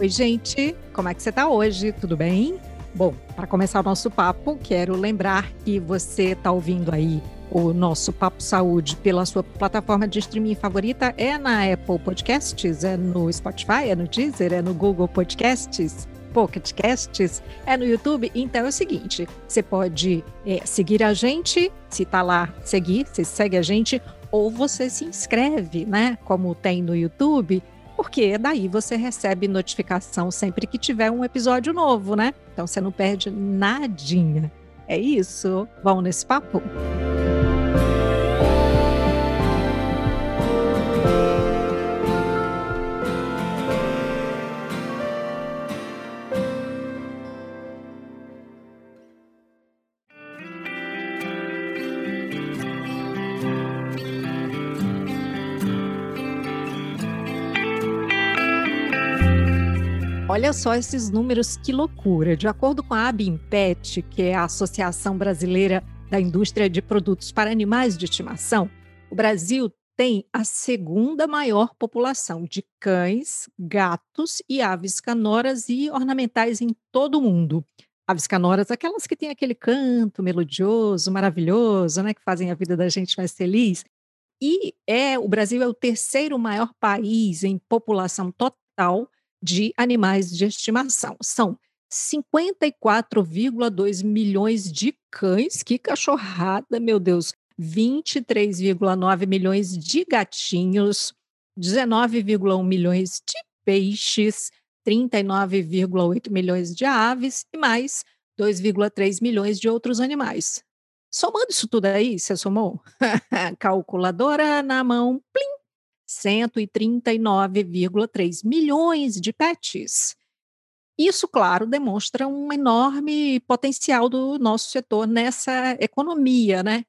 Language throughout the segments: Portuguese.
Oi, gente, como é que você está hoje? Tudo bem? Bom, para começar o nosso papo, quero lembrar que você está ouvindo aí o nosso Papo Saúde pela sua plataforma de streaming favorita. É na Apple Podcasts, é no Spotify, é no Deezer, é no Google Podcasts. Pocket é no YouTube. Então é o seguinte: você pode é, seguir a gente, se tá lá, seguir, você segue a gente, ou você se inscreve, né? Como tem no YouTube, porque daí você recebe notificação sempre que tiver um episódio novo, né? Então você não perde nadinha. É isso. Vamos nesse papo? Olha só esses números, que loucura. De acordo com a ABIMPET, que é a Associação Brasileira da Indústria de Produtos para Animais de Estimação, o Brasil tem a segunda maior população de cães, gatos e aves canoras e ornamentais em todo o mundo. Aves canoras, aquelas que têm aquele canto melodioso, maravilhoso, né, que fazem a vida da gente mais feliz. E é o Brasil é o terceiro maior país em população total de animais de estimação. São 54,2 milhões de cães, que cachorrada, meu Deus, 23,9 milhões de gatinhos, 19,1 milhões de peixes, 39,8 milhões de aves e mais 2,3 milhões de outros animais. Somando isso tudo aí, você somou? Calculadora na mão, plim, 139,3 milhões de pets. Isso, claro, demonstra um enorme potencial do nosso setor nessa economia, né?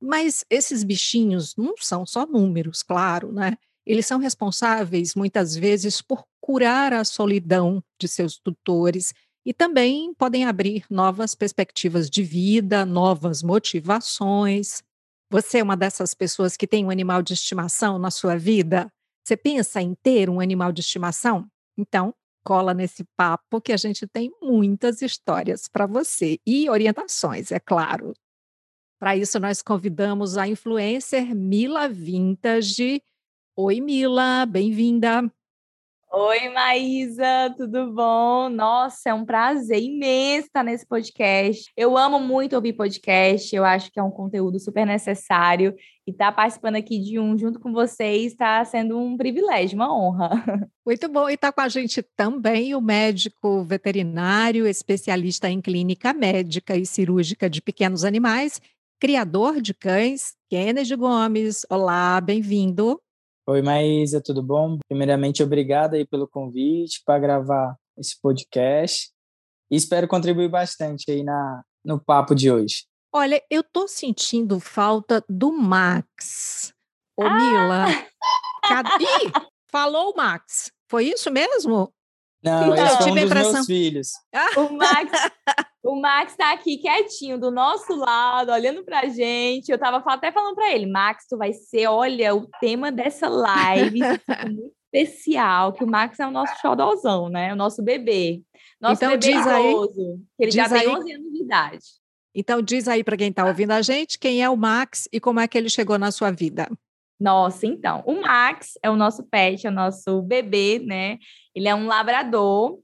Mas esses bichinhos não são só números, claro, né? Eles são responsáveis, muitas vezes, por curar a solidão de seus tutores e também podem abrir novas perspectivas de vida, novas motivações. Você é uma dessas pessoas que tem um animal de estimação na sua vida? Você pensa em ter um animal de estimação? Então, cola nesse papo que a gente tem muitas histórias para você e orientações, é claro. Para isso, nós convidamos a influencer Mila Vintage. Oi, Mila, bem-vinda. Oi, Maísa, tudo bom? Nossa, é um prazer imenso estar nesse podcast. Eu amo muito ouvir podcast, eu acho que é um conteúdo super necessário e estar participando aqui de um junto com vocês está sendo um privilégio, uma honra. Muito bom, e está com a gente também o médico veterinário, especialista em clínica médica e cirúrgica de pequenos animais, criador de cães, Kennedy Gomes. Olá, bem-vindo. Oi, Maísa, tudo bom? Primeiramente, obrigado aí pelo convite para gravar esse podcast e espero contribuir bastante aí na, no papo de hoje. Olha, eu tô sentindo falta do Max. Ô, ah! Mila. Cadê? Ih, falou o Max. Foi isso mesmo? Não, então, esse foi um impressão... meus filhos. O Max, o Max tá aqui quietinho do nosso lado, olhando pra gente. Eu tava até falando para ele, Max, tu vai ser, olha, o tema dessa live muito especial, que o Max é o nosso xodózão, né? O nosso bebê. Nosso então, bebê diz idoso, aí, que ele já tem 11 anos de idade. Então diz aí para quem está ouvindo a gente, quem é o Max e como é que ele chegou na sua vida. Nossa, então, o Max é o nosso pet, é o nosso bebê, né? Ele é um labrador,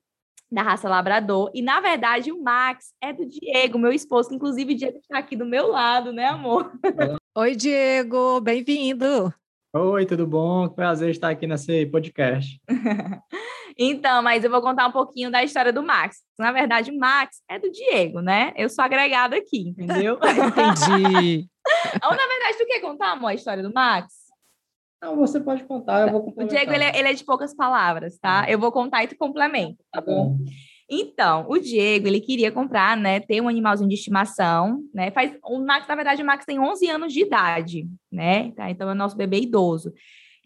da raça labrador, e na verdade o Max é do Diego, meu esposo, que inclusive o Diego está aqui do meu lado, né, amor? Oi, Diego, bem-vindo. Oi, tudo bom? Prazer estar aqui nesse podcast. então, mas eu vou contar um pouquinho da história do Max. Na verdade, o Max é do Diego, né? Eu sou agregada aqui, entendeu? Entendi. Ou, na verdade, tu quer contar, amor, a história do Max? Não, você pode contar, eu vou O Diego, ele é, ele é, de poucas palavras, tá? Eu vou contar e tu complementa, tá bom? Então, o Diego, ele queria comprar, né, ter um animalzinho de estimação, né? Faz o Max, na verdade, o Max tem 11 anos de idade, né? Tá? Então é o nosso bebê idoso.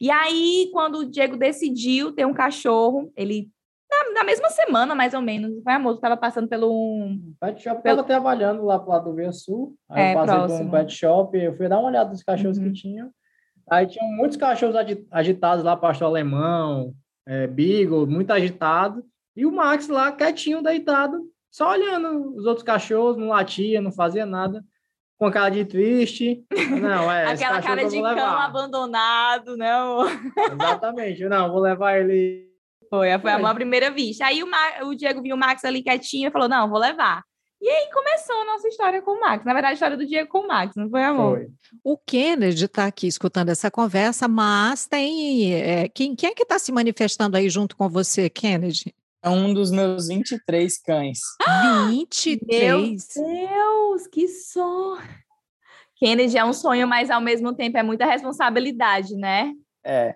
E aí, quando o Diego decidiu ter um cachorro, ele na, na mesma semana, mais ou menos, foi amor, estava passando pelo um pet shop, pelo... trabalhando lá pro lado do Rio Sul. Aí é, eu passei próximo. por um pet shop, eu fui dar uma olhada nos cachorros uhum. que tinham. Aí tinham muitos cachorros agitados lá, pastor alemão, é, beagle, muito agitado. E o Max lá, quietinho, deitado, só olhando os outros cachorros, não latia, não fazia nada, com a cara de triste. Não, é. Aquela cara de cão abandonado, não. Exatamente, não, vou levar ele. Foi, foi a minha primeira vista. Aí o, Ma... o Diego viu o Max ali quietinho e falou: não, vou levar. E aí começou a nossa história com o Max. Na verdade, a história do Diego com o Max, não foi, amor? Foi. O Kennedy está aqui escutando essa conversa, mas tem. É, quem, quem é que está se manifestando aí junto com você, Kennedy? É um dos meus 23 cães. 23? Meu Deus, que sorte! Kennedy é um sonho, mas ao mesmo tempo é muita responsabilidade, né? É.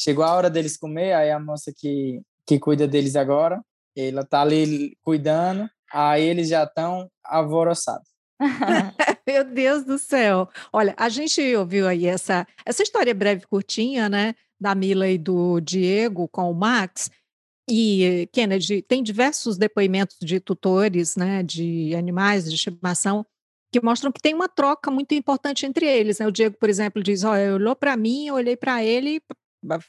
Chegou a hora deles comer, aí a moça que, que cuida deles agora, ela tá ali cuidando, aí eles já estão alvoroçados. Meu Deus do céu. Olha, a gente ouviu aí essa, essa história breve curtinha, né, da Mila e do Diego com o Max, e, Kennedy, tem diversos depoimentos de tutores, né, de animais de estimação, que mostram que tem uma troca muito importante entre eles. Né? O Diego, por exemplo, diz: Olha, olhou para mim, eu olhei para ele,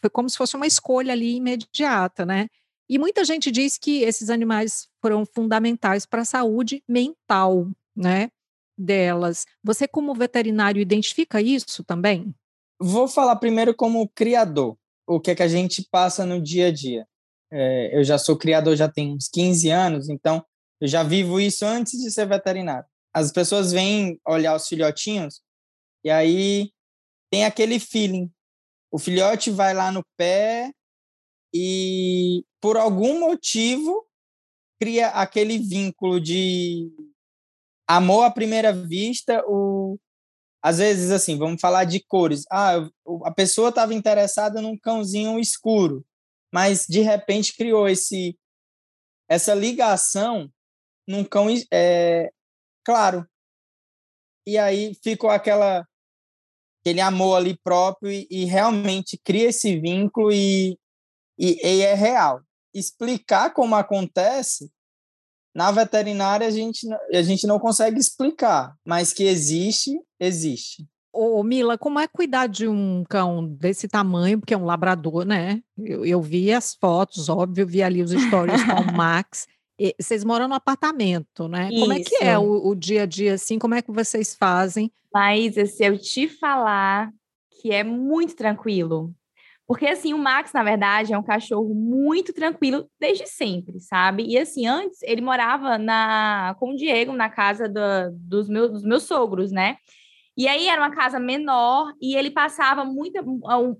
foi como se fosse uma escolha ali imediata, né? E muita gente diz que esses animais foram fundamentais para a saúde mental, né, delas. Você, como veterinário, identifica isso também? Vou falar primeiro como criador, o que é que a gente passa no dia a dia. É, eu já sou criador já tem uns 15 anos, então eu já vivo isso antes de ser veterinário. As pessoas vêm olhar os filhotinhos e aí tem aquele feeling. O filhote vai lá no pé e por algum motivo cria aquele vínculo de amor à primeira vista, o às vezes assim, vamos falar de cores. Ah, a pessoa estava interessada num cãozinho escuro mas de repente criou esse essa ligação num cão é, claro. E aí ficou aquela aquele amor ali próprio e, e realmente cria esse vínculo e, e, e, é real. Explicar como acontece na veterinária a gente a gente não consegue explicar, mas que existe, existe. Ô, Mila, como é cuidar de um cão desse tamanho, porque é um labrador, né? Eu, eu vi as fotos, óbvio, vi ali os stories com o Max. E, vocês moram no apartamento, né? Isso. Como é que é o, o, dia a dia, assim? Como é que vocês fazem? Mas, se eu te falar que é muito tranquilo. Porque, assim, o Max, na verdade, é um cachorro muito tranquilo desde sempre, sabe? E, assim, antes ele morava na, com o Diego na casa do, dos, meus, dos meus sogros, né? E aí era uma casa menor e ele passava muita,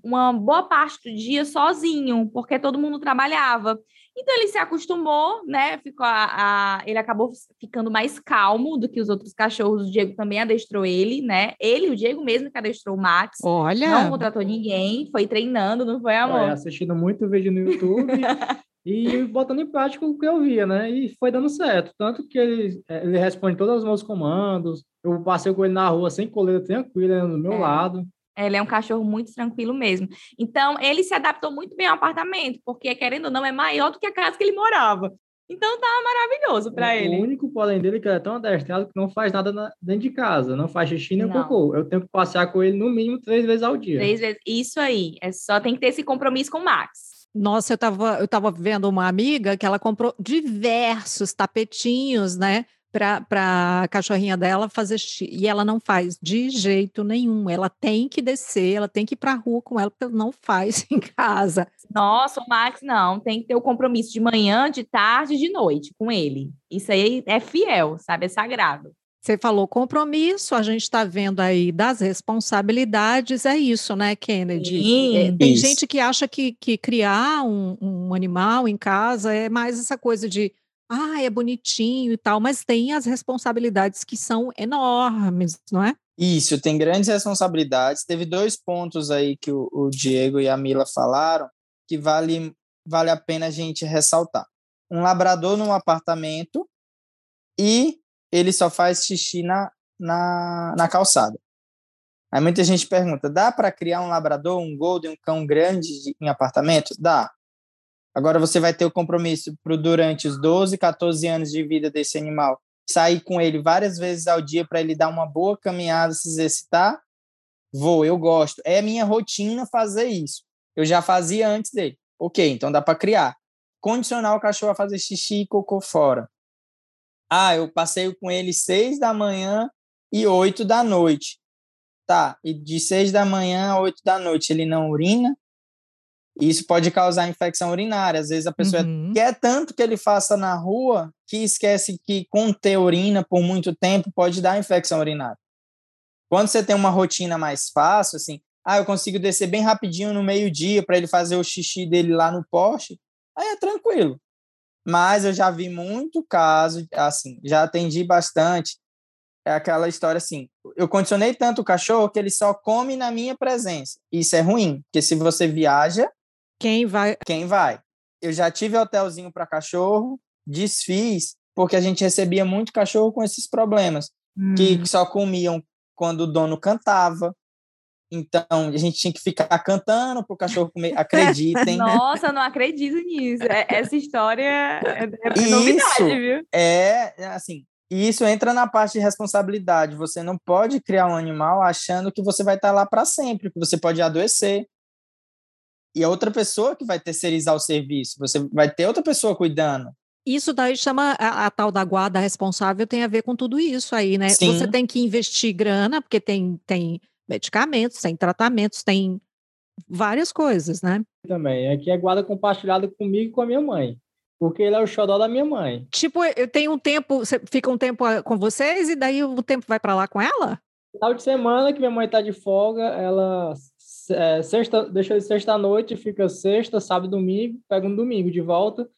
uma boa parte do dia sozinho, porque todo mundo trabalhava. Então ele se acostumou, né? Ficou a, a, ele acabou ficando mais calmo do que os outros cachorros. O Diego também adestrou ele, né? Ele, o Diego mesmo que adestrou o Max. Olha. Não contratou ninguém, foi treinando, não foi amor? É, assistindo muito vídeo no YouTube e botando em prática o que eu via, né? E foi dando certo. Tanto que ele, ele responde todos os meus comandos, eu passei com ele na rua sem coleira, tranquilo, do meu é. lado. Ele é um cachorro muito tranquilo mesmo. Então, ele se adaptou muito bem ao apartamento, porque, querendo ou não, é maior do que a casa que ele morava. Então, tá maravilhoso para ele. O único porém dele é que ele é tão adestrado que não faz nada na, dentro de casa, não faz xixi nem cocô. Eu tenho que passear com ele no mínimo três vezes ao dia. Três vezes, isso aí. É só tem que ter esse compromisso com o Max. Nossa, eu estava eu tava vendo uma amiga que ela comprou diversos tapetinhos, né? Para a cachorrinha dela fazer xixi. E ela não faz de jeito nenhum. Ela tem que descer, ela tem que ir para a rua com ela, porque ela não faz em casa. Nossa, o Max não. Tem que ter o compromisso de manhã, de tarde, de noite com ele. Isso aí é fiel, sabe? É sagrado. Você falou compromisso, a gente está vendo aí das responsabilidades, é isso, né, Kennedy? Sim, é, tem isso. gente que acha que, que criar um, um animal em casa é mais essa coisa de ah, é bonitinho e tal, mas tem as responsabilidades que são enormes, não é? Isso, tem grandes responsabilidades. Teve dois pontos aí que o, o Diego e a Mila falaram que vale, vale a pena a gente ressaltar. Um labrador num apartamento e ele só faz xixi na, na, na calçada. Aí muita gente pergunta: dá para criar um labrador, um golden, um cão grande em apartamento? Dá. Agora você vai ter o compromisso para durante os 12, 14 anos de vida desse animal, sair com ele várias vezes ao dia para ele dar uma boa caminhada, se exercitar. Vou, eu gosto. É minha rotina fazer isso. Eu já fazia antes dele. Ok, então dá para criar. condicionar o cachorro a fazer xixi e cocô fora. Ah, eu passeio com ele seis da manhã e oito da noite. Tá, e de seis da manhã a oito da noite ele não urina? Isso pode causar infecção urinária. Às vezes a pessoa uhum. quer tanto que ele faça na rua que esquece que conter urina por muito tempo pode dar infecção urinária. Quando você tem uma rotina mais fácil, assim, ah, eu consigo descer bem rapidinho no meio-dia para ele fazer o xixi dele lá no poste, aí é tranquilo. Mas eu já vi muito caso, assim, já atendi bastante. É aquela história assim, eu condicionei tanto o cachorro que ele só come na minha presença. Isso é ruim, porque se você viaja, quem vai? Quem vai? Eu já tive hotelzinho para cachorro, desfiz, porque a gente recebia muito cachorro com esses problemas, hum. que só comiam quando o dono cantava. Então, a gente tinha que ficar cantando para o cachorro comer. Acreditem. Nossa, não acredito nisso. É, essa história é, é novidade, isso viu? É, assim, isso entra na parte de responsabilidade. Você não pode criar um animal achando que você vai estar lá para sempre, que você pode adoecer e é outra pessoa que vai terceirizar o serviço, você vai ter outra pessoa cuidando. Isso daí chama a, a, tal da guarda responsável, tem a ver com tudo isso aí, né? Sim. Você tem que investir grana, porque tem, tem medicamentos, tem tratamentos, tem várias coisas, né? Também. Aqui é guarda compartilhada comigo e com a minha mãe. Porque ele é o xodó da minha mãe. Tipo, eu tenho um tempo, você fica um tempo ah, com vocês e daí o tempo vai para lá com ela? Final de semana que minha mãe tá de folga, ela é, sexta, deixa de sexta-noite, fica sexta, sábado domingo, pega um domingo de volta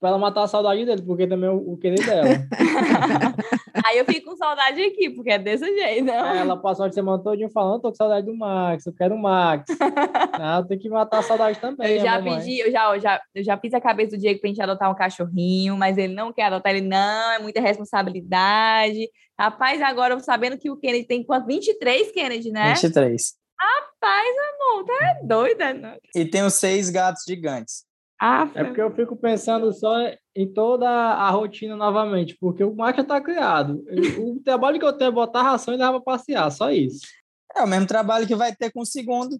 para ela matar a saudade dele, porque também é o, o querer dela. Aí eu fico com saudade aqui, porque é desse jeito, não? É, ela passou a semana todinha falando, tô com saudade do Max, eu quero o Max. ah, tem que matar a saudade também. Eu já pedi, eu já, eu já, eu já fiz a cabeça do Diego pra gente adotar um cachorrinho, mas ele não quer adotar, ele não, é muita responsabilidade. Rapaz, agora sabendo que o Kennedy tem quanto? 23, Kennedy, né? 23. Rapaz, amor, tá doida, não? E tem os seis gatos gigantes. Ah, é porque eu fico pensando só em toda a rotina novamente, porque o já tá criado. O trabalho que eu tenho é botar ração e levar pra passear, só isso. É o mesmo trabalho que vai ter com o segundo.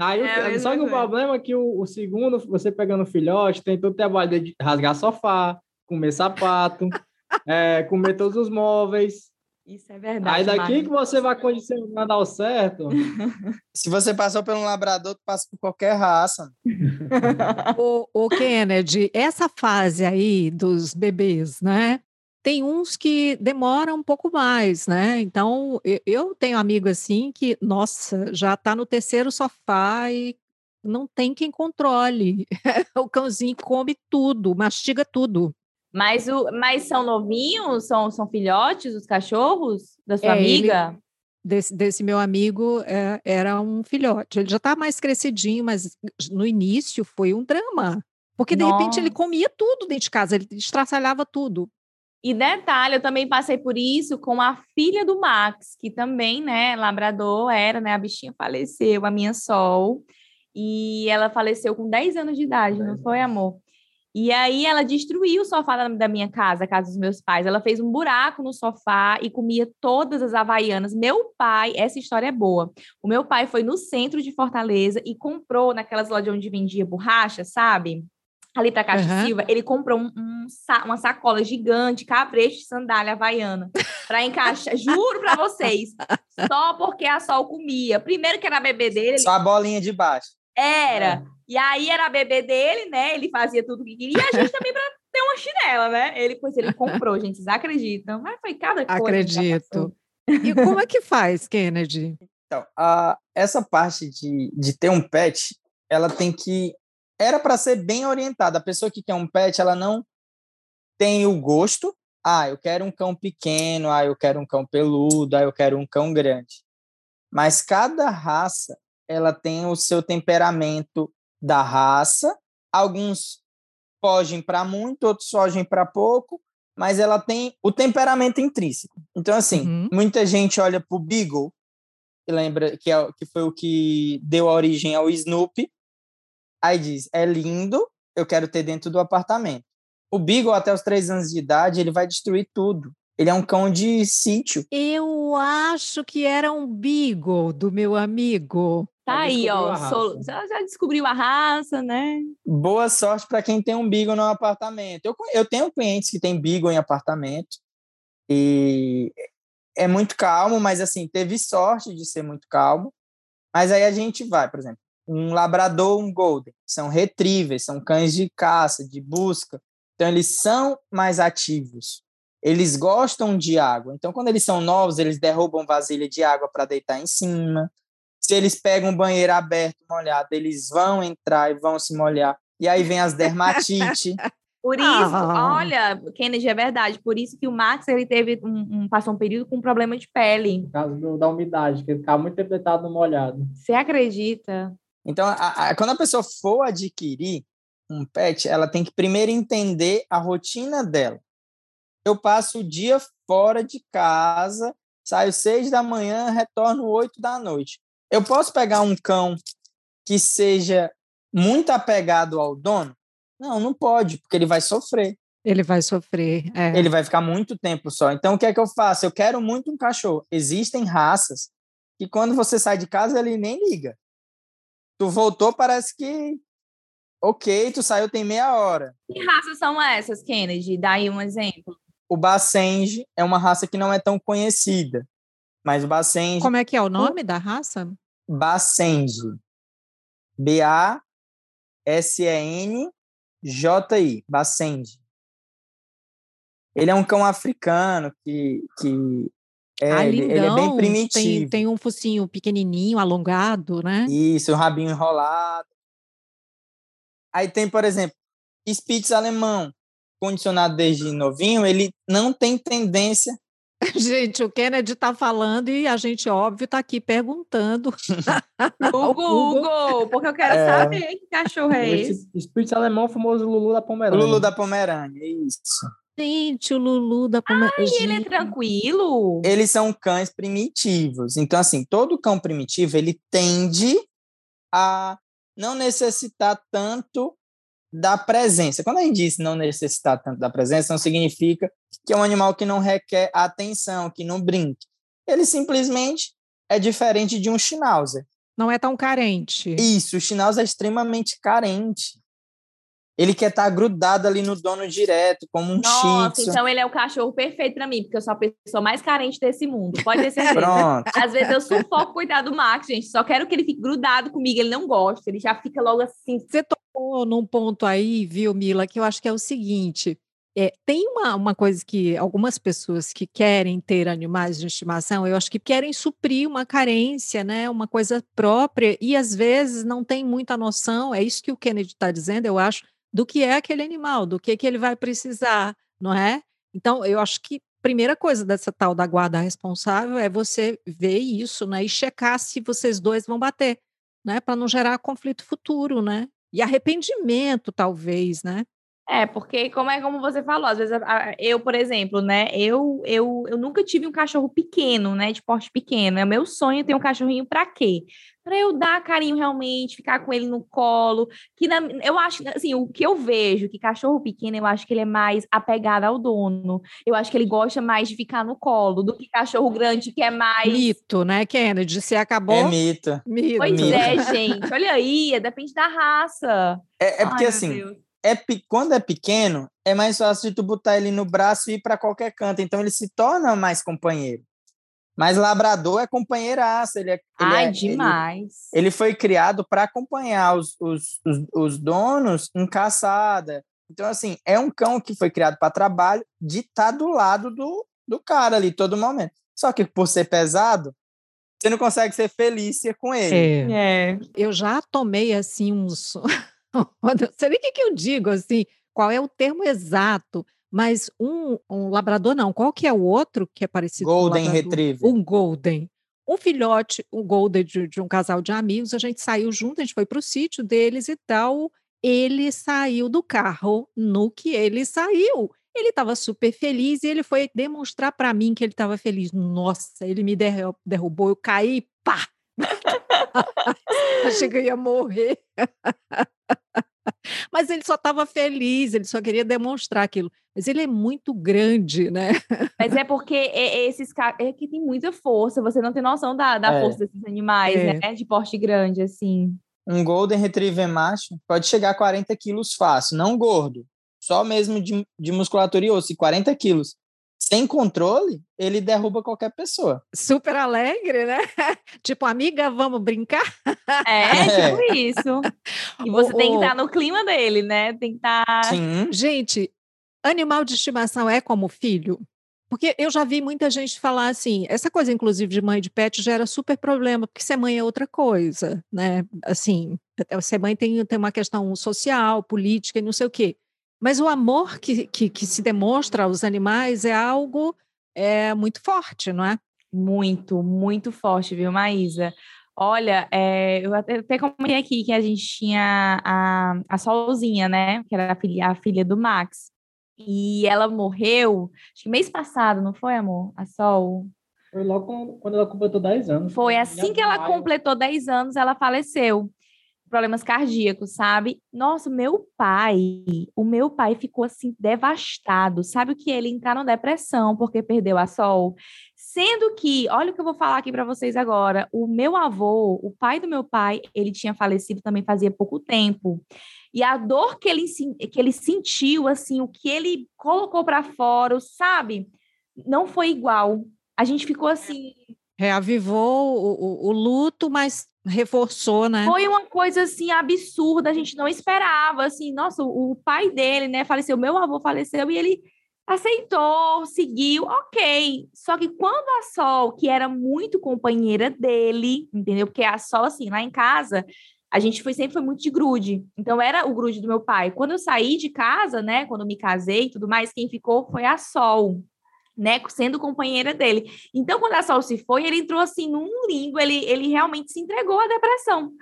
Aí, é, só que o problema é que o, o, segundo, você pegando filhote, tem todo o trabalho de rasgar sofá, comer sapato, é, comer todos os móveis. Isso é verdade. Aí daqui que você vai condicionar dar o certo. Se você passou por um labrador, tu passa por qualquer raça. o, o Kennedy, essa fase aí dos bebês, né? Tem uns que demoram um pouco mais, né? Então, eu tenho amigo assim que, nossa, já está no terceiro sofá e não tem quem controle. o cãozinho come tudo, mastiga tudo. Mas, o, mas são novinhos? São, são filhotes os cachorros da sua é, amiga? Ele, desse, desse meu amigo é, era um filhote. Ele já está mais crescidinho, mas no início foi um drama. Porque de Nossa. repente ele comia tudo dentro de casa, ele estraçalhava tudo. E detalhe, eu também passei por isso com a filha do Max, que também, né, labrador era, né, a bichinha faleceu, a minha Sol, e ela faleceu com 10 anos de idade, não foi, amor? E aí ela destruiu o sofá da minha casa, a casa dos meus pais. Ela fez um buraco no sofá e comia todas as havaianas. Meu pai, essa história é boa. O meu pai foi no centro de Fortaleza e comprou naquelas lojas onde vendia borracha, sabe? Ali para Caixa uhum. Silva, ele comprou um, um, uma sacola gigante, cabresto, sandália havaiana, para encaixar. Juro para vocês, só porque a Sol comia. Primeiro que era bebê dele. Só a bolinha de baixo. Era. É. E aí era a bebê dele, né? Ele fazia tudo o que queria. E a gente também para ter uma chinela, né? Ele, pois ele comprou, gente. Vocês acreditam? Mas foi cada coisa. Acredito. E como é que faz, Kennedy? Então, a, essa parte de, de ter um pet, ela tem que. Era para ser bem orientada. A pessoa que quer um pet, ela não tem o gosto. Ah, eu quero um cão pequeno, ah, eu quero um cão peludo, ah, eu quero um cão grande. Mas cada raça, ela tem o seu temperamento, da raça. Alguns fogem para muito, outros fogem para pouco, mas ela tem o temperamento intrínseco. Então, assim, uhum. muita gente olha para o Beagle, que lembra que, é, que foi o que deu origem ao Snoopy, aí diz: é lindo, eu quero ter dentro do apartamento. O Beagle, até os três anos de idade, ele vai destruir tudo. Ele é um cão de sítio. Eu acho que era um Beagle do meu amigo. Tá aí, ó. solo- já, já descobriu a raça, né? Boa sorte para quem tem um Beagle no apartamento. Eu, eu tenho clientes que têm Beagle em apartamento e é muito calmo, mas assim, teve sorte de ser muito calmo. Mas aí a gente vai, por exemplo, um labrador, um golden, são retrievers, são cães de caça, de busca. Então eles são mais ativos. Eles gostam de água. Então quando eles são novos, eles derrubam vasilha de água para deitar em cima. Se eles pegam um banheiro aberto, molhado, eles vão entrar e vão se molhar. E aí vem as dermatite. Por isso, Ah. olha, Kennedy, é verdade. Por isso que o Max ele teve um, um- passou um período com problema de pele. Por causa do- da umidade, que ele ficava muito tempo no molhado. Você acredita? Então, a- a- quando a pessoa for adquirir um pet, ela tem que primeiro entender a rotina dela. Eu passo o dia fora de casa, saio seis da manhã, retorno oito da noite. Eu posso pegar um cão que seja muito apegado ao dono? Não, não pode, porque ele vai sofrer. Ele vai sofrer. é. Ele vai ficar muito tempo só. Então, o que é que eu faço? Eu quero muito um cachorro. Existem raças que, quando você sai de casa, ele nem liga. Tu voltou, parece que. Ok, tu saiu tem meia hora. Que raças são essas, Kennedy? Dá aí um exemplo. O Bassenge é uma raça que não é tão conhecida. Mas o Bassenge. Como é que é o nome da raça? Bassenge. B-A-S-E-N-J-I. Bassenge. Ele é um cão africano que. que é, ah, ele, ele é bem primitivo. Tem, tem um focinho pequenininho, alongado, né? Isso, o rabinho enrolado. Aí tem, por exemplo, Spitz alemão, condicionado desde novinho, ele não tem tendência. Gente, o Kennedy está falando e a gente, óbvio, está aqui perguntando. Hugo, Hugo, porque eu quero É. saber que cachorro é esse. Spitz alemão, o famoso Lulu da Pomerânia. Lulu da Pomerânia, isso. Gente, o Lulu da Pome- E ele é tranquilo? Eles são cães primitivos. Então, assim, todo cão primitivo, ele tende a não necessitar tanto da presença. Quando a gente diz não necessitar tanto da presença, não significa que é um animal que não requer atenção, que não brinque. Ele simplesmente é diferente de um Schnauzer. Não é tão carente. Isso, o Schnauzer é extremamente carente. Ele quer estar grudado ali no dono direto, como um Nossa, então ele é o cachorro perfeito pra mim, porque eu sou a pessoa mais carente desse mundo. Pode ter certeza. Pronto. Às vezes eu sufoco, coitado do Max, gente. Só quero que ele fique grudado comigo. Ele não gosta, ele já fica logo assim. Você tocou num ponto aí, viu, Mila, que eu acho que é o seguinte: é, tem uma, uma coisa que algumas pessoas que querem ter animais de estimação, eu acho que querem suprir uma carência, né? Uma coisa própria, e às vezes não tem muita noção, é isso que o Kennedy está dizendo, eu acho, do que é aquele animal, do que, que ele vai precisar, não é? Então, eu acho que primeira coisa dessa tal da guarda responsável é você ver isso, né? E checar se vocês dois vão bater, né? Para não gerar conflito futuro, né? E arrependimento, talvez, né? É, porque como é como você falou, às vezes eu, por exemplo, né, eu, eu, eu nunca tive um cachorro pequeno, né, de porte pequeno. É meu sonho ter um cachorrinho pra quê? Pra eu dar carinho realmente, ficar com ele no colo, que na- eu acho, assim, o que eu vejo que cachorro pequeno, eu acho que ele é mais apegado ao dono. Eu acho que ele gosta mais de ficar no colo do que cachorro grande que é mais Mito, né, Kennedy? Você acabou? É mito. Mito. Pois Mito. é, gente. Olha aí, é, depende da raça. É, é porque Ai, assim, Deus. é, quando é pequeno, é mais fácil de tu botar ele no braço e ir para qualquer canto. Então ele se torna mais companheiro. Mas labrador é companheiraço. Ele, é, ele, Ai, é- ele- demais. ele foi criado para acompanhar os, os, os, os donos em caçada. Então, assim, é um cão que foi criado para trabalho de estar do lado do, do cara ali todo momento. Só que por ser pesado, você não consegue ser feliz com ele. É. É. Eu já tomei, assim, uns... não sei nem o que, que eu digo, assim, qual é o termo exato, mas um, um labrador não, qual que é o outro que é parecido com o Golden labrador? Retriever. Um golden. Um filhote, um golden de, de um casal de amigos, a gente saiu junto, a gente foi para o sítio deles e tal, ele saiu do carro no que ele saiu. Ele estava super feliz e ele foi demonstrar para mim que ele estava feliz. Nossa, ele me derru- derrubou, eu caí, pá! Achei que eu ia morrer. Mas ele só estava feliz, ele só queria demonstrar aquilo. Mas ele é muito grande, né? Mas é porque esses caras é que tem muita força, você não tem noção da, da é. força desses animais, é. né? De porte grande, assim. Um Golden Retriever macho pode chegar a 40 quilos fácil, não gordo, só mesmo de, de musculatura e osso, e 40 quilos sem controle, ele derruba qualquer pessoa. Super alegre, né? tipo, amiga, vamos brincar? É, é. tipo isso. E você o, tem que estar no clima dele, né? Tem que estar. Sim. Gente, animal de estimação é como filho? Porque eu já vi muita gente falar assim, essa coisa, inclusive, de mãe de pet gera super problema, porque ser mãe é outra coisa, né? Assim, ser mãe tem, tem uma questão social, política e não sei o quê. Mas o amor que, que, que se demonstra aos animais é algo é, muito forte, não é? Muito, muito forte, viu, Maísa? Olha, é, eu até, até comentei aqui que a gente tinha a, a Solzinha, né? Que era a filha, a filha do Max. E ela morreu, acho que mês passado, não foi, amor? A Sol? Foi logo quando ela completou 10 anos. Foi assim que ela completou 10 anos, ela faleceu problemas cardíacos, sabe? Nossa, meu pai, o meu pai ficou assim devastado. Sabe o que ele entrar na depressão porque perdeu a Sol? Sendo que, olha o que eu vou falar aqui para vocês agora, o meu avô, o pai do meu pai, ele tinha falecido também fazia pouco tempo. E a dor que ele, que ele sentiu, assim, o que ele colocou para fora, sabe? Não foi igual. A gente ficou assim, reavivou o, o, o, luto, mas reforçou, né? Foi uma coisa assim absurda, a gente não esperava, assim, nossa, o, o pai dele, né, faleceu, meu avô faleceu e ele aceitou, seguiu, ok. Só que quando a Sol, que era muito companheira dele, entendeu? Porque a Sol, assim, lá em casa, a gente foi sempre foi muito de grude. Então era o grude do meu pai. Quando eu saí de casa, né, quando me casei e tudo mais, quem ficou foi a Sol né, sendo companheira dele. Então, quando a Sol se foi, ele entrou assim num limbo, ele, ele realmente se entregou à depressão.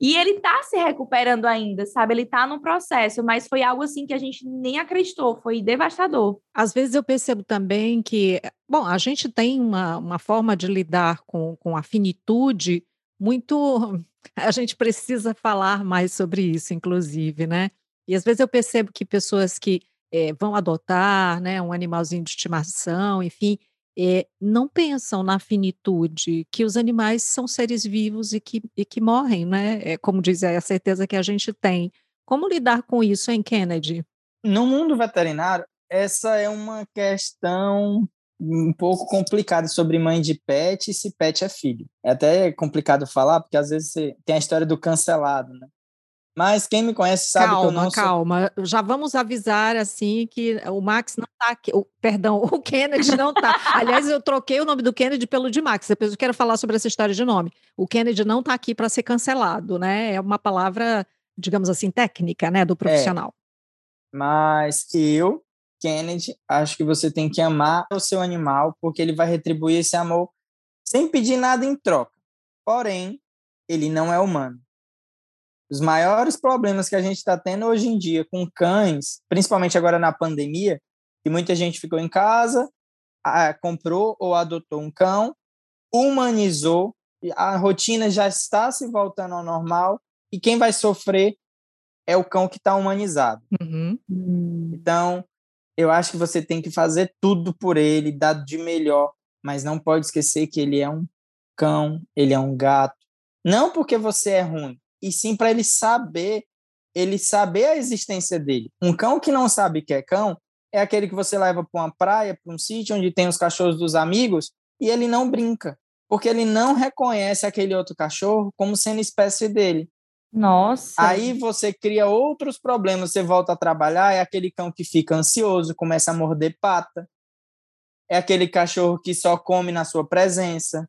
E ele tá se recuperando ainda, sabe? Ele tá no processo, mas foi algo assim que a gente nem acreditou, foi devastador. Às vezes eu percebo também que, bom, a gente tem uma, uma forma de lidar com, com a finitude muito. A gente precisa falar mais sobre isso, inclusive, né? E às vezes eu percebo que pessoas que é, vão adotar né, um animalzinho de estimação, enfim, é, não pensam na finitude, que os animais são seres vivos e que, e que morrem, né? É, como diz é a certeza que a gente tem. Como lidar com isso, hein, Kennedy? No mundo veterinário, essa é uma questão um pouco complicada sobre mãe de pet e se pet é filho. É até complicado falar, porque às vezes tem a história do cancelado, né? Mas quem me conhece sabe calma, que eu não Calma, calma. Já vamos avisar, assim, que o Max não está aqui. O, perdão, o Kennedy não está. Aliás, eu troquei o nome do Kennedy pelo de Max. Depois eu quero falar sobre essa história de nome. O Kennedy não está aqui para ser cancelado, né? É uma palavra, digamos assim, técnica, né, do é. profissional. É. Mas eu, Kennedy, acho que você tem que amar o seu animal, porque ele vai retribuir esse amor sem pedir nada em troca. Porém, ele não é humano. Os maiores problemas que a gente está tendo hoje em dia com cães, principalmente agora na pandemia, que muita gente ficou em casa, comprou ou adotou um cão, humanizou, a rotina já está se voltando ao normal, e quem vai sofrer é o cão que está humanizado. Uhum. Então, eu acho que você tem que fazer tudo por ele, dar de melhor, mas não pode esquecer que ele é um cão, ele é um gato. Não porque você é ruim, e sim para ele saber, ele saber a existência dele. Um cão que não sabe que é cão é aquele que você leva para uma praia, para um sítio onde tem os cachorros dos amigos e ele não brinca, porque ele não reconhece aquele outro cachorro como sendo espécie dele. Nossa. Aí você cria outros problemas, você volta a trabalhar, é aquele cão que fica ansioso, começa a morder pata. É aquele cachorro que só come na sua presença.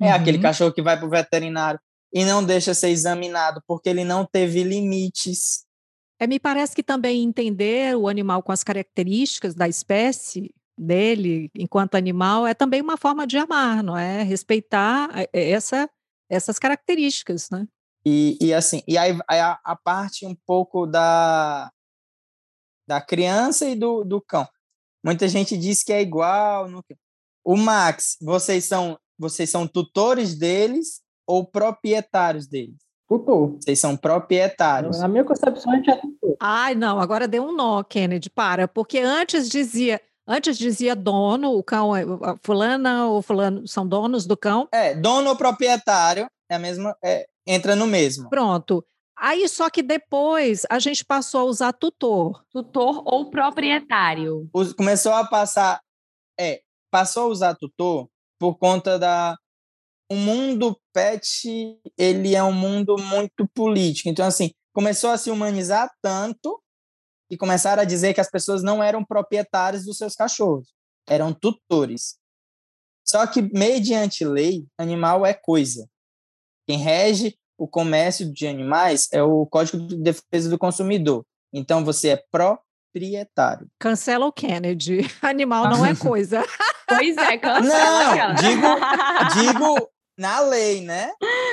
É uhum. aquele cachorro que vai para o veterinário e não deixa ser examinado porque ele não teve limites. É, me parece que também entender o animal com as características da espécie dele enquanto animal é também uma forma de amar, não é? Respeitar eh, eh, essa, essas características, né? E, e assim, e aí a, a parte um pouco da, da criança e do, do cão. Muita gente diz que é igual. No... O Max, vocês são vocês são tutores deles ou proprietários deles? Tutor. Vocês são proprietários. Na minha concepção, a gente é tutor. Ai, não, agora deu um nó, Kennedy, para, porque antes dizia, antes dizia dono, o cão, é- fulana ou fulano são donos do cão, É, dono ou proprietário é a mesma, é, entra no mesmo. pronto. Aí só que depois a gente passou a usar tutor. Tutor ou proprietário. Começou a passar, é, passou a usar tutor por conta da o mundo pet, ele é um mundo muito político. Então assim, começou a se humanizar tanto e começaram a dizer que as pessoas não eram proprietários dos seus cachorros, eram tutores. Só que mediante lei, animal é coisa. Quem rege o comércio de animais é o Código de Defesa do Consumidor. Então você é proprietário. Cancela o Kennedy. Animal não é coisa. Pois é, cancela. Não, digo- Digo na lei, né?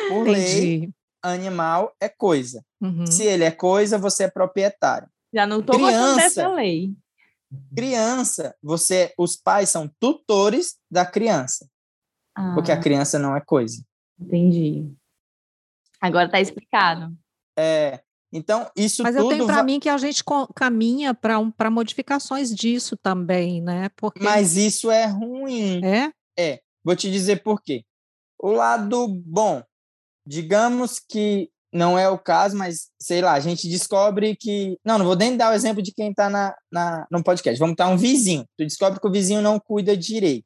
Por lei, Entendi. animal é coisa. Uhum. Se ele é coisa, você é proprietário. Já não tô gostando dessa lei. Criança, você, os pais são tutores da criança, porque a Ah, criança não é coisa. entendi. Agora tá explicado. É, então isso Mas eu tenho para va- mim que a gente caminha para um, modificações disso também, né? Porque mas isso é ruim. é Vou te dizer por quê. O lado bom, digamos que não é o caso, mas sei lá, a gente descobre que. Não, não vou nem dar o exemplo de quem está na, na, no podcast. Vamos estar um vizinho. Tu descobre que o vizinho não cuida direito.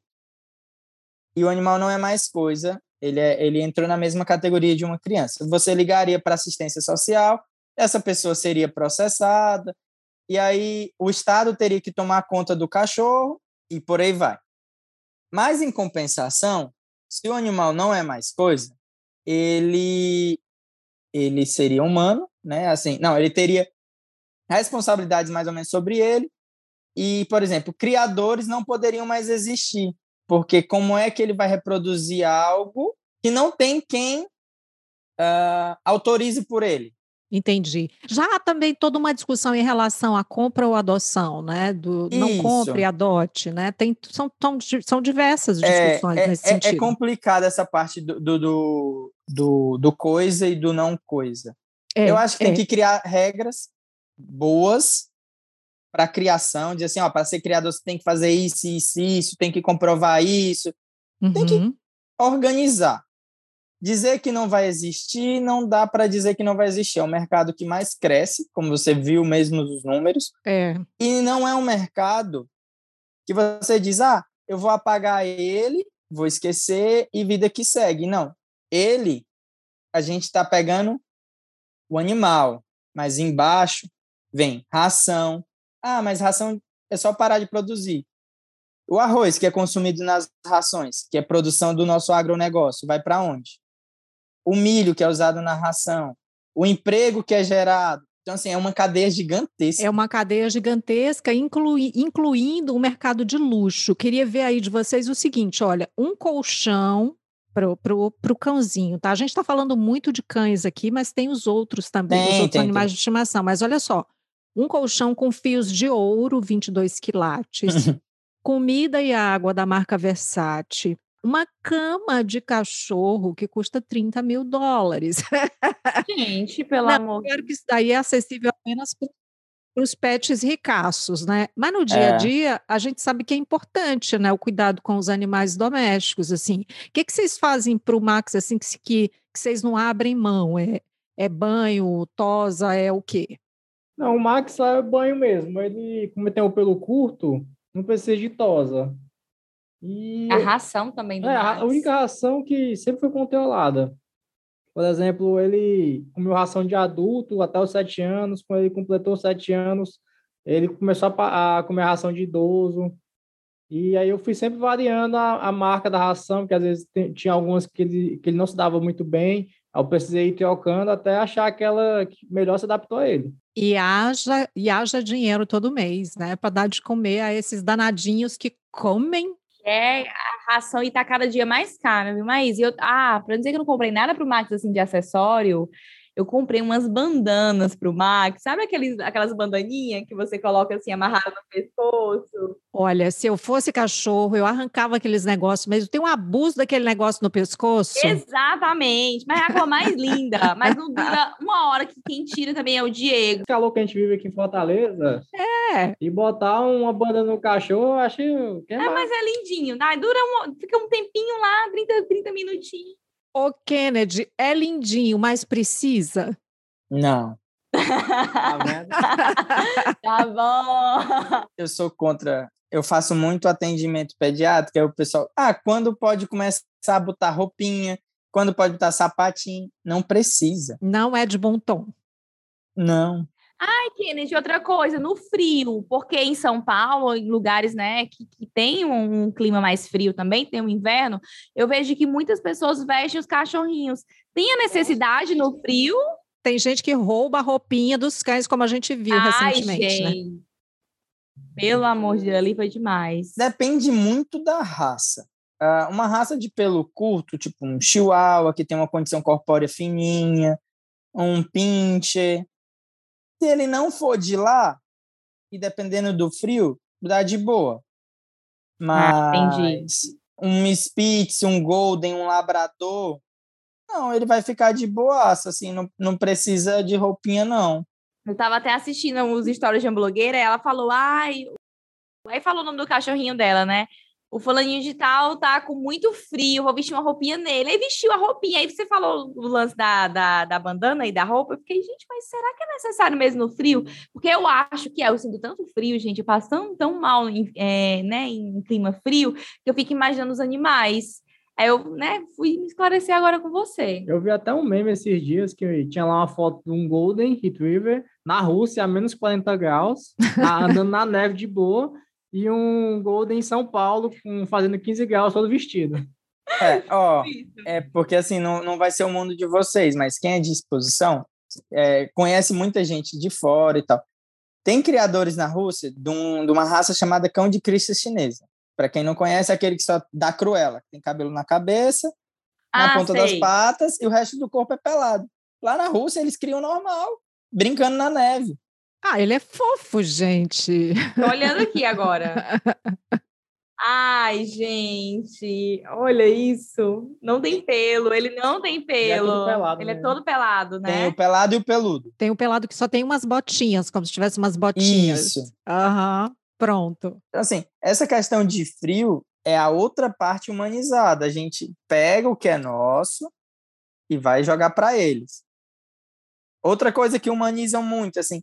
E o animal não é mais coisa, ele, é, ele entrou na mesma categoria de uma criança. Você ligaria para assistência social, essa pessoa seria processada, e aí o Estado teria que tomar conta do cachorro, e por aí vai. Mas, em compensação, se o animal não é mais coisa, ele, ele seria humano, né? Assim, não, ele teria responsabilidades mais ou menos sobre ele. E, por exemplo, criadores não poderiam mais existir, porque como é que ele vai reproduzir algo que não tem quem ah, autorize por ele? Entendi. Já há também toda uma discussão em relação à compra ou adoção, né? Do não Isso. compre, adote, né? Tem, são, são, são diversas É, discussões é, nesse é, sentido. é complicada essa parte do, do, do, do, coisa e do não coisa. É, Eu acho que é. tem que criar regras boas para criação, dizer assim, ó, para ser criador você tem que fazer isso, isso, isso, tem que comprovar isso, tem que- Uhum. organizar. Dizer que não vai existir, não dá para dizer que não vai existir. É o mercado que mais cresce, como você viu mesmo nos números, É, e não é um mercado que você diz, ah, eu vou apagar ele, vou esquecer e vida que segue. Não. Ele, a gente está pegando o animal, mas embaixo vem ração. Ah, mas ração é só parar de produzir. O arroz que é consumido nas rações, que é produção do nosso agronegócio, vai para onde? O milho que é usado na ração, o emprego que é gerado. Então, assim, é uma cadeia gigantesca. é uma cadeia gigantesca, inclui- incluindo o mercado de luxo. Queria ver aí de vocês o seguinte: olha, um colchão pro, pro, pro cãozinho, tá? A gente está falando muito de cães aqui, mas tem os outros também, os Tem, outros tem, animais de estimação. Mas olha só, um colchão com fios de ouro, 22 quilates, comida e água da marca Versace, uma cama de cachorro que custa 30 mil dólares. Gente, pelo Não, amor. Claro que isso daí é acessível apenas para os pets ricaços, né? Mas no dia a É. dia, a gente sabe que é importante, né? O cuidado com os animais domésticos, assim. O que, que vocês fazem para o Max, assim, que, se- que, que vocês não abrem mão? É, é banho, tosa, é o quê? Não, o Max é banho mesmo. Ele, como ele tem o pelo curto, não precisa de tosa. E A ração também do é, a Max. única ração que sempre foi controlada. Por exemplo, ele comeu ração de adulto até os sete anos. Quando ele completou sete anos, ele começou a, a comer ração de idoso. E aí eu fui sempre variando a, a marca da ração, porque às vezes tem- tinha algumas que ele, que ele não se dava muito bem. Aí eu precisei ir trocando até achar aquela que melhor se adaptou a ele. E haja, e haja dinheiro todo mês, né? Para dar de comer a esses danadinhos que comem. É, a ração e tá cada dia mais cara, viu, Maís? E eu, ah, pra não dizer que eu não comprei nada pro Max, assim, de acessório, eu comprei umas bandanas pro Max. Sabe aqueles, aquelas bandaninhas que você coloca assim, amarrada no pescoço? Olha, se eu fosse cachorro, eu arrancava aqueles negócios, mas tem um abuso daquele negócio no pescoço. Exatamente, mas é a cor mais linda. Mas não dura uma hora que quem tira também é o Diego. O calor que a gente vive aqui em Fortaleza. É. E botar uma banda no cachorro, acho que. É, mas é lindinho, né? Dura um, fica um tempinho lá, 30, 30 minutinhos. O Kennedy é lindinho, mas precisa? Não. Tá vendo? tá bom. Eu sou contra. Eu faço muito atendimento pediátrico, aí o pessoal, ah, quando pode começar a botar roupinha? Quando pode botar sapatinho? Não precisa. Não é de bom tom. Não. Ai, Kennedy, outra coisa, no frio, porque em São Paulo, em lugares, né, que, que tem um, um, clima mais frio também, tem um inverno, eu vejo que muitas pessoas vestem os cachorrinhos. Tem a necessidade no frio? Tem gente que rouba a roupinha dos cães, como a gente viu Ai, recentemente, né? gente. né? Pelo amor de Deus, ali foi demais. Depende muito da raça. Uh, uma raça de pelo curto, tipo um chihuahua, que tem uma condição corpórea fininha, um pincher, se ele não for de lá, e dependendo do frio, dá de boa. Ah, Mas ah, um Spitz, um Golden, um Labrador, não, ele vai ficar de boaça, assim, não, não precisa de roupinha, não. Eu tava até assistindo os stories de uma blogueira, ela falou, ai... Aí falou o nome do cachorrinho dela, né? O fulaninho de tal tá com muito frio, vou vestir uma roupinha nele. Aí vestiu a roupinha. Aí você falou o lance da, da, da bandana e da roupa. Eu fiquei, gente, mas será que é necessário mesmo no frio? Porque eu acho que é, eu sinto tanto frio, gente, eu passo tão, tão mal em, é, né, em clima frio, que eu fico imaginando os animais. Aí eu, né, fui me esclarecer agora com você. Eu vi até um meme esses dias que tinha lá uma foto de um Golden Retriever na Rússia a menos 40 graus, andando na neve de boa e um Golden em São Paulo com, fazendo 15 graus todo vestido. É, ó, é porque assim, não, não vai ser o mundo de vocês, mas quem é de exposição é, conhece muita gente de fora e tal. Tem criadores na Rússia de, um, de uma raça chamada cão de Cristo chinesa. Para quem não conhece, é aquele que só dá cruela, tem cabelo na cabeça, na ah, ponta sei. das patas e o resto do corpo é pelado. Lá na Rússia eles criam normal, brincando na neve. Ah, ele é fofo, gente. Tô olhando aqui agora. Ai, gente, olha isso. Não tem pelo, ele não tem pelo. Ele é, pelado, ele é todo pelado, né? Tem o pelado e o peludo. Tem o pelado que só tem umas botinhas, como se tivesse umas botinhas. Isso. Aham, pronto. Então, assim, essa questão de frio é a outra parte humanizada. A gente pega o que é nosso e vai jogar para eles. Outra coisa que humanizam muito, assim,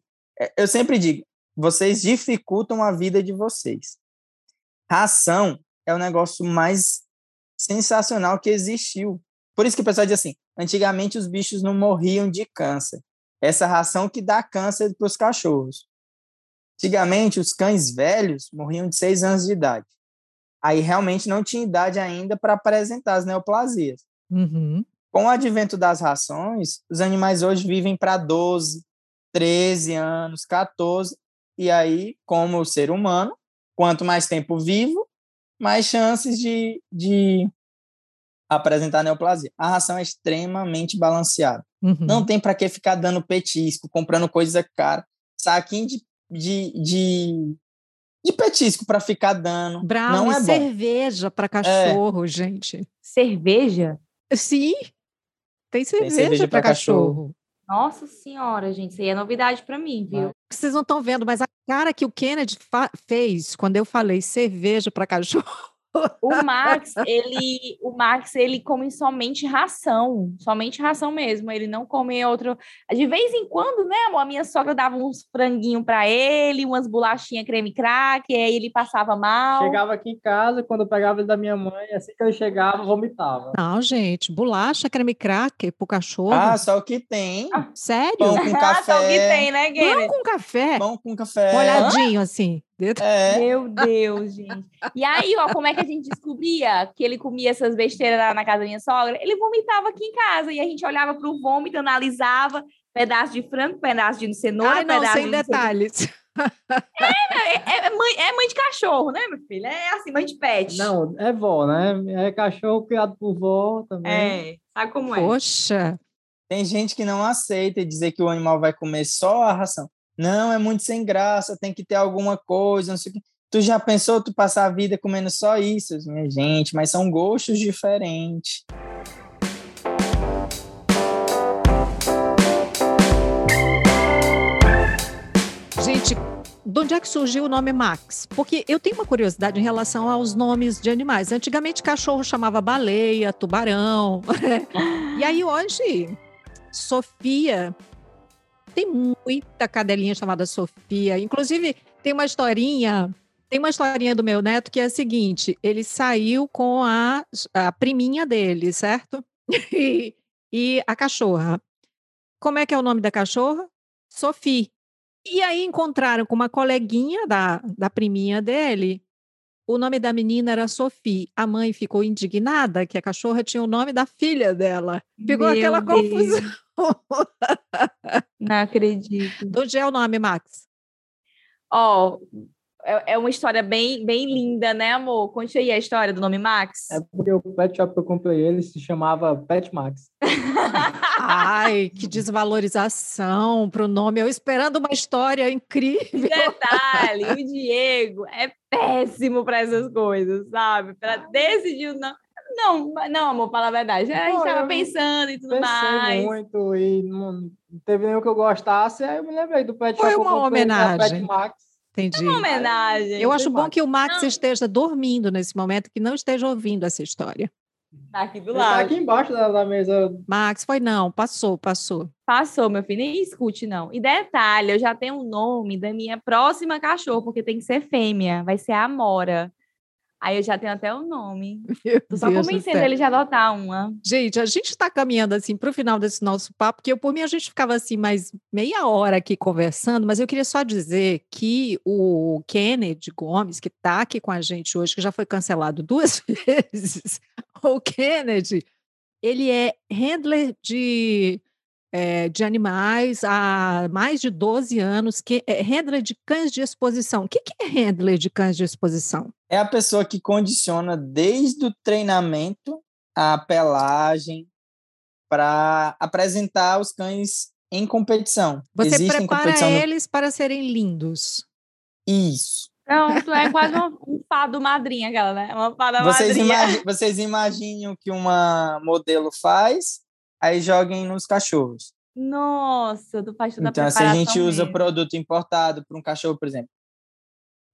eu sempre digo, vocês dificultam a vida de vocês. Ração é o negócio mais sensacional que existiu. Por isso que o pessoal diz assim, antigamente os bichos não morriam de câncer. Essa ração que dá câncer para os cachorros. Antigamente, os cães velhos morriam de seis anos de idade. Aí realmente não tinha idade ainda para apresentar as neoplasias. Uhum. Com o advento das rações, os animais hoje vivem para 12, 13 anos, 14. E aí, como ser humano, quanto mais tempo vivo, mais chances de, de apresentar neoplasia. A ração é extremamente balanceada. Uhum. Não tem para que ficar dando petisco, comprando coisa cara. Saquinho de, de, de, de petisco para ficar dando. Brownie, não é bom. cerveja para cachorro, gente. Cerveja? Sim, tem cerveja, cerveja para pra cachorro. Nossa senhora, gente, isso aí é novidade para mim, viu? Vocês não estão vendo, mas a cara que o Kennedy fez quando eu falei cerveja para cachorro. O Max, ele, o Max, ele come somente ração, somente ração mesmo. Ele não come outro. De vez em quando, né, amor? A minha sogra dava uns franguinhos para ele, umas bolachinhas creme crack, e aí ele passava mal. Chegava aqui em casa, quando eu pegava ele da minha mãe, assim que ele chegava, vomitava. Não, gente, bolacha creme crack pro cachorro. Ah, só o que tem. Sério? Pão com Ah, só o que café. tem, né, Pão Guilherme? com café, Pão com café. molhadinho assim. É. Meu Deus, gente. E aí, ó, como é que a gente descobria que ele comia essas besteiras lá na casa da minha sogra? Ele vomitava aqui em casa e a gente olhava pro vômito, analisava pedaço de frango, pedaço de cenoura, Ai, não, pedaço sem de o detalhes. É, é mãe, é mãe de cachorro, né, meu filho? É assim, mãe de pet. Não, é vó, né? É cachorro criado por vó também. É, sabe como é? Poxa, Tem gente que não aceita e dizer que o animal vai comer só a ração. Não, é muito sem graça, tem que ter alguma coisa, não sei o. Tu já pensou tu passar a vida comendo só isso, minha gente? Mas são gostos diferentes. Gente, de onde é que surgiu o nome Max? Porque eu tenho uma curiosidade em relação aos nomes de animais. Antigamente, cachorro chamava baleia, tubarão. e aí, hoje, Sofia. Tem muita cadelinha chamada Sofia. Inclusive, tem uma historinha. Tem uma historinha do meu neto que é a seguinte: ele saiu com a, a priminha dele, certo? E, e a cachorra. Como é que é o nome da cachorra? Sofia. E aí encontraram com uma coleguinha da, da priminha dele. O nome da menina era Sophie. A mãe ficou indignada que a cachorra tinha o nome da filha dela. Ficou Meu aquela Deus. confusão. Não acredito. De onde é o nome, Max? Ó, é, é uma história bem, bem linda, né, amor? Conte aí a história do nome Max. É porque o pet shop que eu comprei ele se chamava Pet Max. Ai, que desvalorização para o nome. Eu esperando uma história incrível. Detalhe, o Diego é péssimo para essas coisas, sabe? Para decidir o nome. Não, não, amor, fala a verdade. A gente Pô, tava eu pensando e tudo Pensei mais. muito e não teve nenhum que eu gostasse, aí eu me lembrei do Pet Foi Shop. que eu uma é homenagem. Entendi. Uma homenagem. Eu acho bom Max. que o Max Não. esteja dormindo nesse momento, que não esteja ouvindo essa história. Tá aqui do Ele tá lado. aqui embaixo da, da mesa. Max, foi não, passou, passou. Passou, meu filho, nem escute, não. E detalhe, eu já tenho o nome da minha próxima cachorra, porque tem que ser fêmea, vai ser a Amora. Aí eu já tenho até o nome. Meu Tô só Deus convencendo ele de adotar uma. Gente, a gente está caminhando assim para o final desse nosso papo, porque eu, por mim a gente ficava assim mais meia hora aqui conversando, mas eu queria só dizer que o Kennedy Gomes, que está aqui com a gente hoje, que já foi cancelado duas vezes, o Kennedy, ele é handler de, eh, de animais há mais de 12 anos, que é handler de cães de exposição. O que, que é handler de cães de exposição? É a pessoa que condiciona desde o treinamento a pelagem para apresentar os cães em competição. Você Existem prepara competição no- eles para serem lindos. Isso. Não, tu é quase um, um fado madrinha, aquela, né? Uma fada Vocês, madrinha. imagi vocês imaginam o que uma modelo faz, aí joguem nos cachorros. Nossa, tu faz toda Então, se a gente preparação usa mesmo. produto importado para um cachorro, por exemplo,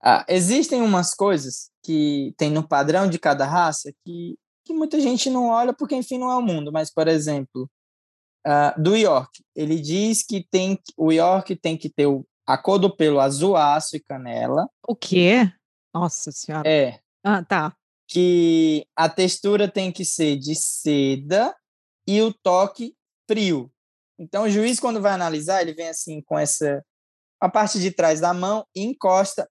ah, existem umas coisas que tem no padrão de cada raça que, que muita gente não olha porque, enfim, não é o mundo. Mas, por exemplo, ah, do York, ele diz que tem o York tem que ter o- a cor do pelo azul aço e canela. O quê? Nossa Senhora. É, Ah, tá. que a textura tem que ser de seda e o toque frio. Então, o juiz, quando vai analisar, ele vem assim com essa a parte de trás da mão e encosta,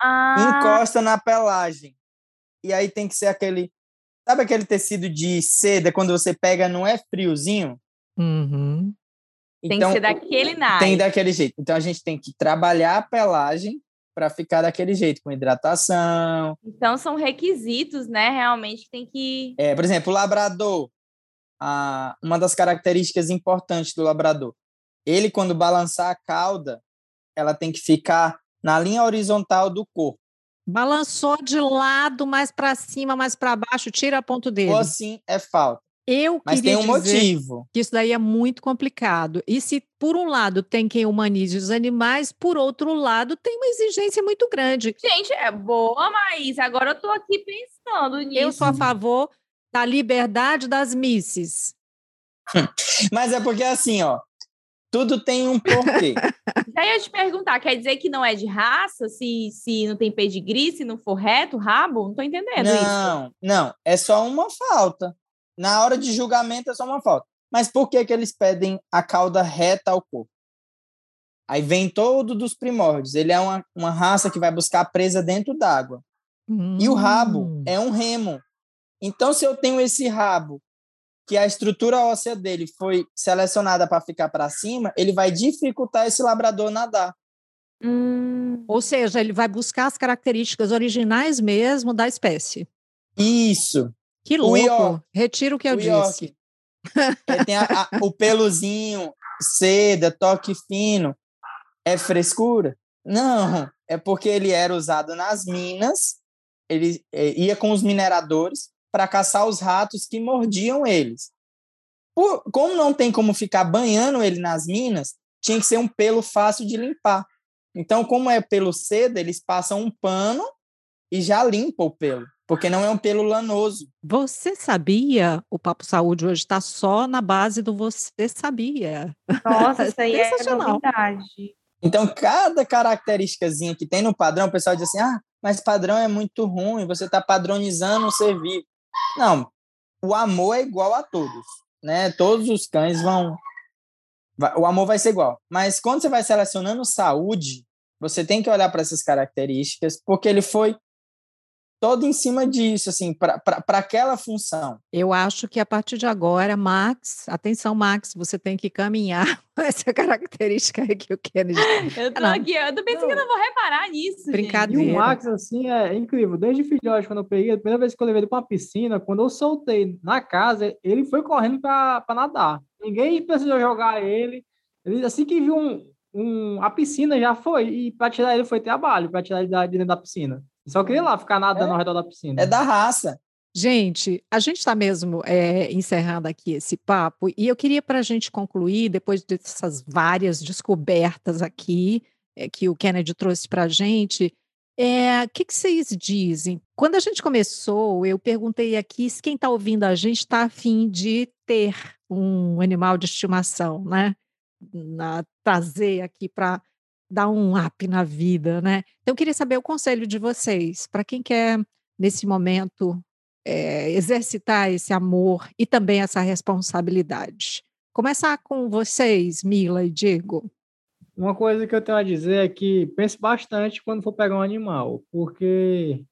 Ah, encosta na pelagem. E aí tem que ser aquele, sabe aquele tecido de seda quando você pega não é friozinho? Uhum. tem Então, que ser daquele naipe. tem daquele jeito. Então a gente tem que trabalhar a pelagem para ficar daquele jeito, com hidratação, Então são requisitos, né? Realmente que tem que. É, por exemplo, o labrador, a, uma das características importantes do labrador, ele quando balançar a cauda, ela tem que ficar na linha horizontal do corpo. Balançou de lado, mais para cima, mais para baixo, tira a ponto dele. Ou assim é falta. Eu Mas queria tem um dizer motivo. que isso daí é muito complicado. E se, por um lado, tem quem humanize os animais, por outro lado, tem uma exigência muito grande. Gente, é boa, mas agora eu tô aqui pensando nisso. Eu sou a favor da liberdade das misses. Mas é porque assim, ó, tudo tem um porquê. Já ia te perguntar, quer dizer que não é de raça? Se, se não tem pedigree, se não for reto, rabo? Não tô entendendo isso. não, não, é só uma falta. Na hora de julgamento é só uma falta. Mas por que que eles pedem a cauda reta ao corpo? Aí vem todo dos primórdios. Ele é uma, uma raça que vai buscar a presa dentro d'água. E o rabo Hum. é um remo. Então, se eu tenho esse rabo, que a estrutura óssea dele foi selecionada para ficar para cima, ele vai dificultar esse labrador nadar. Hum, Ou seja, ele vai buscar as características originais mesmo da espécie. Isso. Que O louco! York- Retiro o que eu o disse. Ele tem a, a, o peluzinho, seda, toque fino. É frescura? Não, é porque ele era usado nas minas, ele é, ia com os mineradores para caçar os ratos que mordiam eles. Por, como não tem como ficar banhando ele nas minas, tinha que ser um pelo fácil de limpar. Então, como é pelo seda, eles passam um pano e já limpa o pelo, porque não é um pelo lanoso. Você sabia? O Papo Saúde hoje está só na base do você sabia. Nossa, isso aí é novidade. Então, cada característicazinha que tem no padrão, o pessoal diz assim: ah, mas padrão é muito ruim, você está padronizando o ser vivo. Não, o amor é igual a todos, né? Todos os cães vão. O amor vai ser igual. Mas quando você vai selecionando saúde, você tem que olhar para essas características, porque ele foi todo em cima disso, assim, para aquela função. Eu acho que a partir de agora, Max, atenção, Max, você tem que caminhar com essa característica aí que o Kennedy. Eu tô não. aqui, eu tô pensando não. que eu não vou reparar nisso. Brincadeira. Gente. E o Max, assim, é incrível. Desde filhote, quando eu peguei, a primeira vez que eu levei ele para uma piscina, quando eu soltei na casa, ele foi correndo para nadar. Ninguém precisou jogar ele. Ele, assim que viu um, um, a piscina, já foi. E para tirar ele foi trabalho, para tirar ele de dentro da piscina. Só queria lá ficar nadando é, ao redor da piscina. É da raça. Gente, a gente está mesmo é, encerrando aqui esse papo e eu queria para a gente concluir, depois dessas várias descobertas aqui é, que o Kennedy trouxe para a gente, é, o que, que, vocês dizem? Quando a gente começou, eu perguntei aqui se quem está ouvindo a gente está afim de ter um animal de estimação, né? Na, trazer aqui para dar um up na vida, né? Então, eu queria saber o conselho de vocês, para quem quer, nesse momento, é, exercitar esse amor e também essa responsabilidade. Começar com vocês, Mila e Diego. Uma coisa que eu tenho a dizer é que pense bastante quando for pegar um animal, porque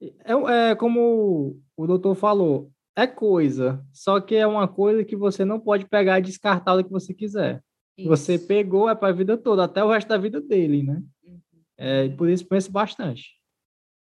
é, é como o doutor falou, é coisa, só que é uma coisa que você não pode pegar e descartar o que você quiser. Isso. Você pegou é para a vida toda, até o resto da vida dele, né? Uhum. É, por isso penso bastante.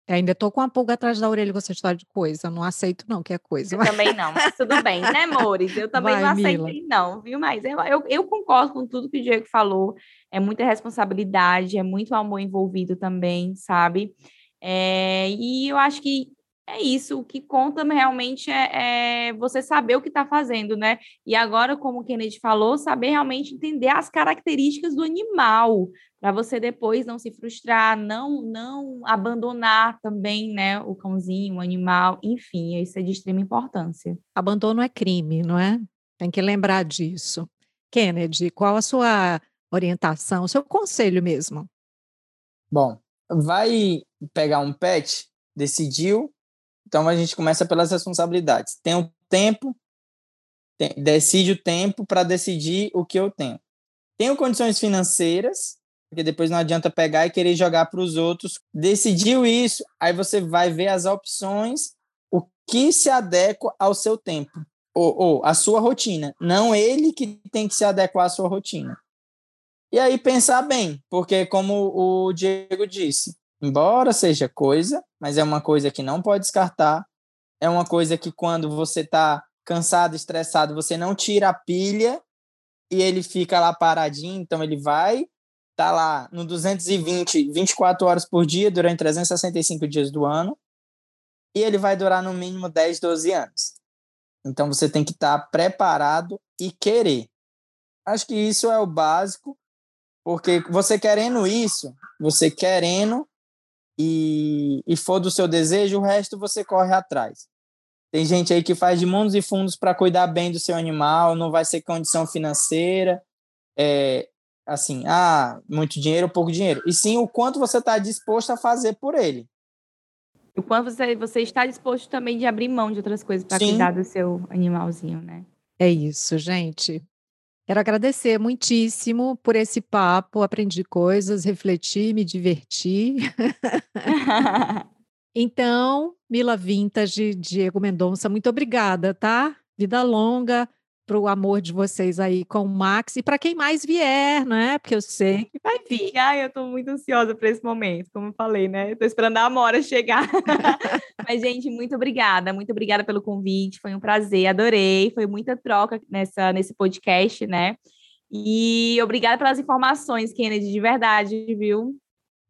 É, ainda estou com uma pulga atrás da orelha com essa história de coisa. Eu não aceito, não, que é coisa. Eu também não, mas tudo bem, né, amores? Eu também Vai, não aceitei, não, viu? Mas eu, eu, eu, concordo com tudo que o Diego falou. É muita responsabilidade, é muito amor envolvido também, sabe? É, e eu acho que é isso, o que conta realmente é, é você saber o que está fazendo, né? E agora, como o Kennedy falou, saber realmente entender as características do animal, para você depois não se frustrar, não não abandonar também, né, o cãozinho, o animal, enfim, isso é de extrema importância. Abandono é crime, não é? Tem que lembrar disso. Kennedy, qual a sua orientação, o seu conselho mesmo? Bom, vai pegar um pet, decidiu, então a gente começa pelas responsabilidades. Tem o tempo, tem, decide o tempo para decidir o que eu tenho. Tenho condições financeiras, porque depois não adianta pegar e querer jogar para os outros. Decidiu isso, aí você vai ver as opções, o que se adequa ao seu tempo, ou, ou à sua rotina. Não ele que tem que se adequar à sua rotina. E aí pensar bem, porque como o Diego disse, embora seja coisa, mas é uma coisa que não pode descartar, é uma coisa que quando você está cansado, estressado, você não tira a pilha e ele fica lá paradinho, então ele vai tá lá no 220, 24 horas por dia durante 365 dias do ano, e ele vai durar no mínimo 10, 12 anos. Então você tem que estar tá preparado e querer. Acho que isso é o básico, porque você querendo isso, você querendo e, e for do seu desejo, o resto você corre atrás. Tem gente aí que faz de mundos e fundos para cuidar bem do seu animal, não vai ser condição financeira, é, assim, ah, muito dinheiro ou pouco dinheiro. E sim o quanto você está disposto a fazer por ele. O quanto você, você está disposto também de abrir mão de outras coisas para cuidar do seu animalzinho, né? É isso, gente. Quero agradecer muitíssimo por esse papo. Aprendi coisas, refleti, me diverti. então, Mila Vintage, Diego Mendonça, muito obrigada, tá? Vida longa, para o amor de vocês aí com o Max e para quem mais vier, né? Porque eu sei que vai vir. Ai, eu estou muito ansiosa para esse momento, como eu falei, né? Estou esperando a Amora chegar. Mas, gente, muito obrigada, muito obrigada pelo convite. Foi um prazer, adorei. Foi muita troca nessa, nesse podcast, né? E obrigada pelas informações, Kennedy, de verdade, viu?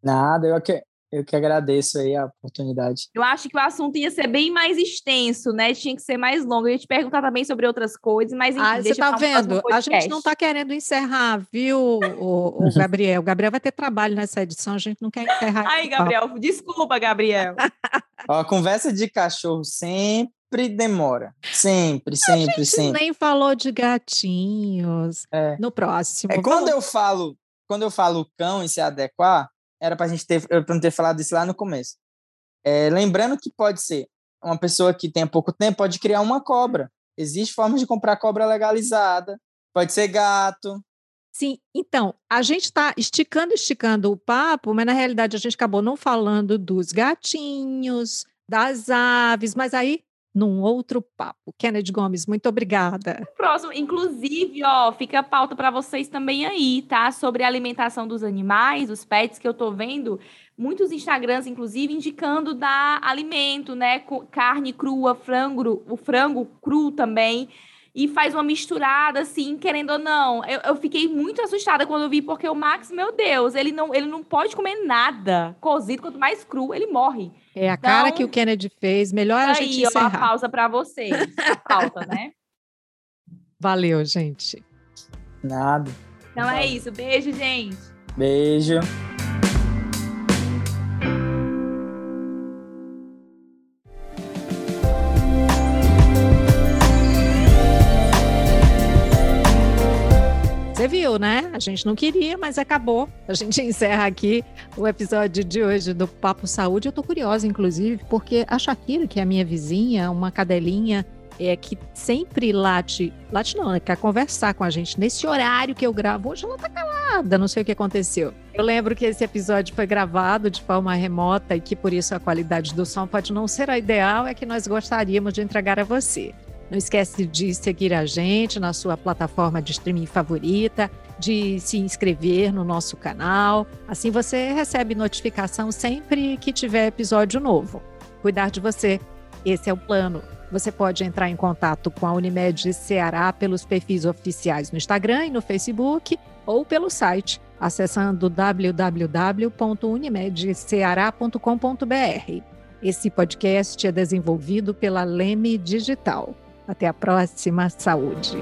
Nada, eu que, eu que agradeço aí a oportunidade. Eu acho que o assunto ia ser bem mais extenso, né? Tinha que ser mais longo. Eu ia te perguntar também sobre outras coisas, mas enfim, ah, você tá vendo? A gente não está querendo encerrar, viu, o, o, Gabriel? O Gabriel vai ter trabalho nessa edição, a gente não quer encerrar. Ai, Gabriel, desculpa, Gabriel. Ó, a conversa de cachorro sempre demora. Sempre, sempre, a gente sempre. nem falou de gatinhos. É. No próximo. É, quando eu falo, quando eu falo cão e se adequar, era para a gente ter, para não ter falado isso lá no começo. É, lembrando que pode ser uma pessoa que tem pouco tempo pode criar uma cobra. Existe forma de comprar cobra legalizada. Pode ser gato. Sim, então, a gente está esticando, esticando o papo, mas na realidade a gente acabou não falando dos gatinhos, das aves, mas aí num outro papo. Kennedy Gomes, muito obrigada. Próximo, inclusive, ó, fica a pauta para vocês também aí, tá? Sobre a alimentação dos animais, os pets que eu tô vendo, muitos Instagrams, inclusive, indicando dar alimento, né? Carne crua, frango, o frango cru também e faz uma misturada, assim, querendo ou não. Eu, eu, fiquei muito assustada quando eu vi, porque o Max, meu Deus, ele não, ele não pode comer nada cozido, quanto mais cru, ele morre. É a então, cara que o Kennedy fez. Melhor a gente aí, encerrar. Aí, uma pausa para vocês. A pauta, né? Valeu, gente. Nada. Então é isso. Beijo, gente. Beijo. Viu, né? A gente não queria, mas acabou. A gente encerra aqui o episódio de hoje do Papo Saúde. Eu tô curiosa, inclusive, porque a Shakira, que é a minha vizinha, uma cadelinha é, que sempre late, late não, né? quer conversar com a gente nesse horário que eu gravo. Hoje ela tá calada, não sei o que aconteceu. Eu lembro que esse episódio foi gravado de forma remota e que por isso a qualidade do som pode não ser a ideal, é que nós gostaríamos de entregar a você. Não esquece de seguir a gente na sua plataforma de streaming favorita, de se inscrever no nosso canal. Assim você recebe notificação sempre que tiver episódio novo. Cuidar de você, esse é o plano. Você pode entrar em contato com a Unimed Ceará pelos perfis oficiais no Instagram e no Facebook ou pelo site acessando www.unimedceará.com.br. Esse podcast é desenvolvido pela Leme Digital. Até a próxima. Saúde.